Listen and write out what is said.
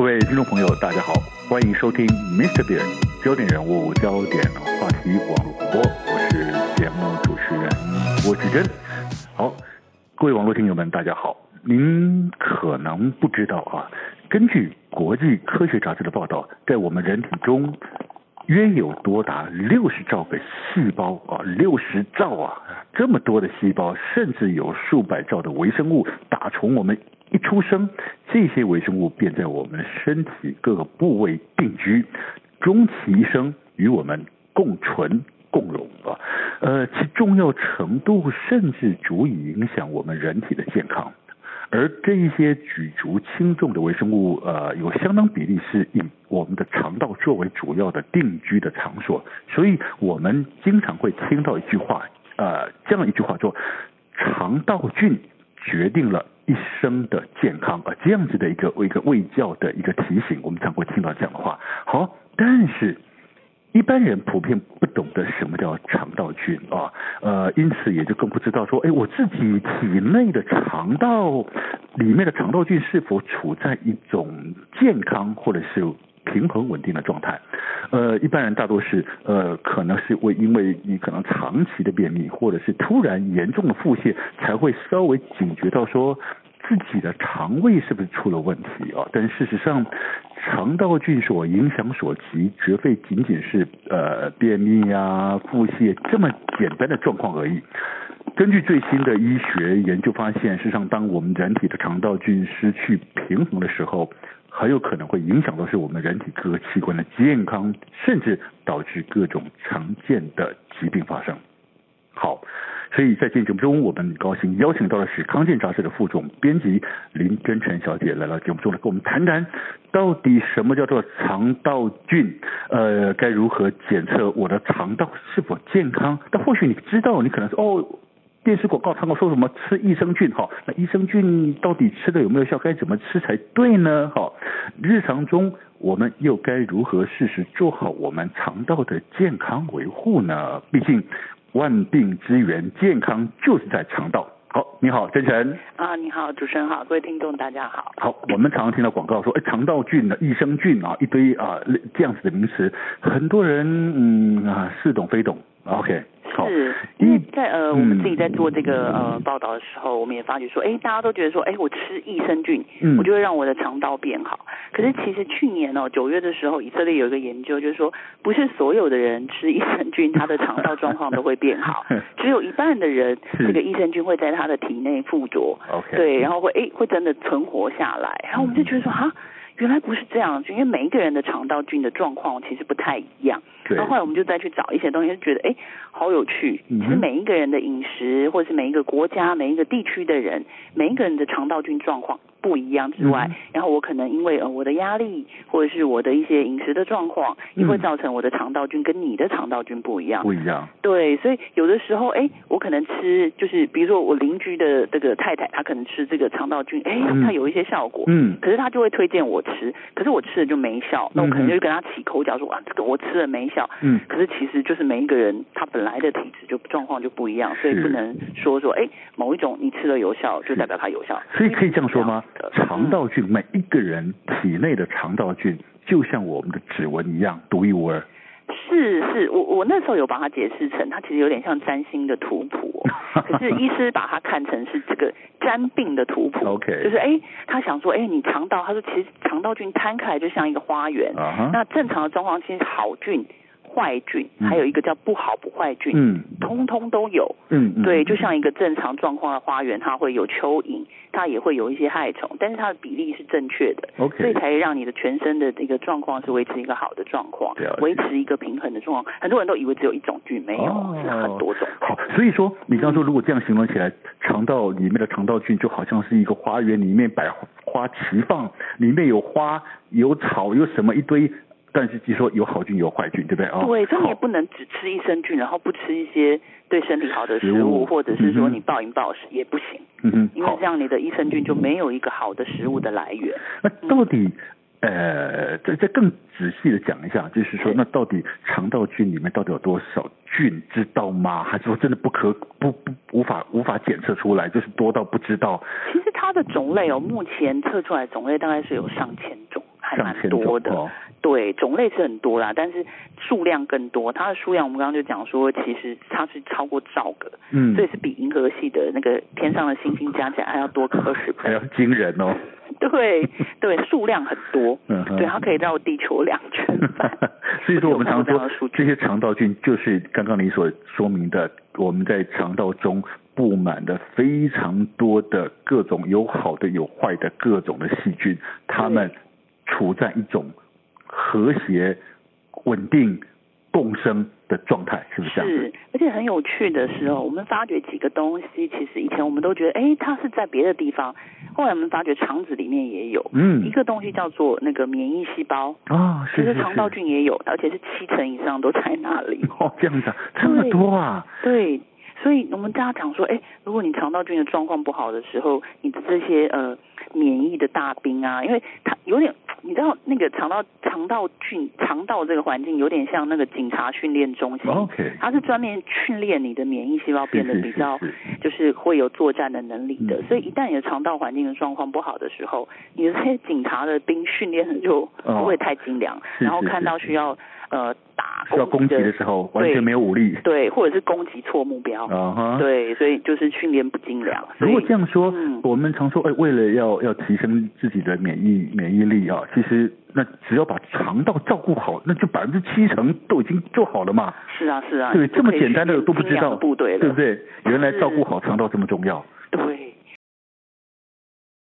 各位听众朋友，大家好，欢迎收听 Mr. Big 焦点人物、焦点话题网络广播，我是节目主持人郭志珍。好，各位网络听友们，大家好。您可能不知道啊，根据国际科学杂志的报道，在我们人体中，约有多达六十兆个细胞啊，六十兆啊，这么多的细胞，甚至有数百兆的微生物，打从我们一出生，这些微生物便在我们身体各个部位定居，终其一生与我们共存共荣啊，呃，其重要程度甚至足以影响我们人体的健康。而这一些举足轻重的微生物，呃，有相当比例是以我们的肠道作为主要的定居的场所，所以我们经常会听到一句话，呃，这样一句话说，肠道菌决定了一生的健康，啊，这样子的一个一个卫教的一个提醒，我们常会听到这样的话。好，但是。一般人普遍不懂得什么叫肠道菌啊，呃，因此也就更不知道说，哎，我自己体内的肠道里面的肠道菌是否处在一种健康或者是平衡稳定的状态。呃，一般人大多是呃，可能是会因为你可能长期的便秘或者是突然严重的腹泻，才会稍微警觉到说。自己的肠胃是不是出了问题啊？但事实上，肠道菌所影响所及，绝非仅仅是呃便秘啊、腹泻这么简单的状况而已。根据最新的医学研究发现，事实上，当我们人体的肠道菌失去平衡的时候，很有可能会影响到是我们人体各个器官的健康，甚至导致各种常见的疾病发生。好。所以在今天节目中，我们很高兴邀请到的是康健杂志的副总编辑林真诚小姐来到节目中来跟我们谈谈，到底什么叫做肠道菌？呃，该如何检测我的肠道是否健康？但或许你知道，你可能说哦，电视广告常常说什么吃益生菌，哈，那益生菌到底吃的有没有效？该怎么吃才对呢？哈，日常中我们又该如何适时做好我们肠道的健康维护呢？毕竟。万病之源，健康就是在肠道。好，你好，真诚。啊，你好，主持人好，各位听众大家好。好，我们常常听到广告说，哎，肠道菌呢，益生菌啊，一堆啊这样子的名词，很多人嗯啊似懂非懂。OK。是，因为在呃，我们自己在做这个呃报道的时候，我们也发觉说，哎，大家都觉得说，哎，我吃益生菌，我就会让我的肠道变好。可是其实去年哦，九月的时候，以色列有一个研究，就是说，不是所有的人吃益生菌，他的肠道状况都会变好，只有一半的人，这个益生菌会在他的体内附着对，然后会哎会真的存活下来。然后我们就觉得说，哈。原来不是这样，就因为每一个人的肠道菌的状况其实不太一样。对。然后后来我们就再去找一些东西，就觉得哎，好有趣。其实每一个人的饮食，或者是每一个国家、每一个地区的人，每一个人的肠道菌状况不一样之外，然后我可能因为呃我的压力，或者是我的一些饮食的状况，也会造成我的肠道菌跟你的肠道菌不一样。不一样。对，所以有的时候哎，我可能吃就是比如说我邻居的这个太太，她可能吃这个肠道菌，哎，她有一些效果。嗯。可是她就会推荐我。吃，可是我吃了就没效，那我可能就跟他起口角说啊，这个我吃了没效。嗯，可是其实就是每一个人他本来的体质就状况就不一样，所以不能说说哎，某一种你吃了有效就代表它有效。所以可以这样说吗？肠道菌，每一个人体内的肠道菌就像我们的指纹一样独一无二。是是，我我那时候有帮他解释成，他其实有点像占星的图谱，可是医师把它看成是这个占病的图谱。OK，就是哎，他想说，哎，你肠道，他说其实肠道菌摊开来就像一个花园，uh huh. 那正常的状况其实好菌。坏菌，还有一个叫不好不坏菌，嗯，通通都有，嗯，对，就像一个正常状况的花园，它会有蚯蚓，它也会有一些害虫，但是它的比例是正确的，OK，所以才让你的全身的这个状况是维持一个好的状况，维持一个平衡的状况。很多人都以为只有一种菌，没有，是很多种。好，所以说你刚刚说，如果这样形容起来，肠道里面的肠道菌就好像是一个花园里面百花齐放，里面有花有草有什么一堆。但是据说有好菌有坏菌，对不对啊？对，所以你也不能只吃益生菌，然后不吃一些对身体好的食物，食物或者是说你暴饮暴食也不行。嗯哼，因为这样你的益生菌就没有一个好的食物的来源。那到底呃，再再更仔细的讲一下，就是说，那到底肠道菌里面到底有多少菌，知道吗？还是说真的不可不不无法无法检测出来，就是多到不知道？其实它的种类哦，目前测出来种类大概是有上千种。还蛮多的，哦、对，种类是很多啦，但是数量更多。它的数量我们刚刚就讲说，其实它是超过兆个，嗯，所以是比银河系的那个天上的星星加起来还要多个二十倍，还要惊人哦。对对，数量很多，嗯，对，它可以绕地球两圈半。所以说，我们常说这些肠道菌就是刚刚你所说明的，我们在肠道中布满的非常多的各种有好的有坏的各种的细菌，它们处在一种和谐、稳定。共生的状态是不是这样？是，而且很有趣的是哦，我们发觉几个东西，其实以前我们都觉得，哎，它是在别的地方，后来我们发觉肠子里面也有，嗯，一个东西叫做那个免疫细胞啊，是是是，其实肠道菌也有，而且是七成以上都在那里。哦，这样子，这么多啊？对。对所以我们大家讲说，哎，如果你肠道菌的状况不好的时候，你的这些呃免疫的大兵啊，因为它有点，你知道那个肠道肠道菌肠道这个环境有点像那个警察训练中心，OK，它是专门训练你的免疫细胞变得比较就是会有作战的能力的。所以一旦你的肠道环境的状况不好的时候，你的这些警察的兵训练的就不会太精良，然后看到需要。呃，打需要攻击的时候完全没有武力，对，或者是攻击错目标，啊哈，对，所以就是训练不精良。如果这样说，嗯、我们常说，哎，为了要要提升自己的免疫免疫力啊，其实那只要把肠道照顾好，那就百分之七成都已经做好了嘛。是啊，是啊，对，这么简单的都不知道，部队对不对？原来照顾好肠道这么重要。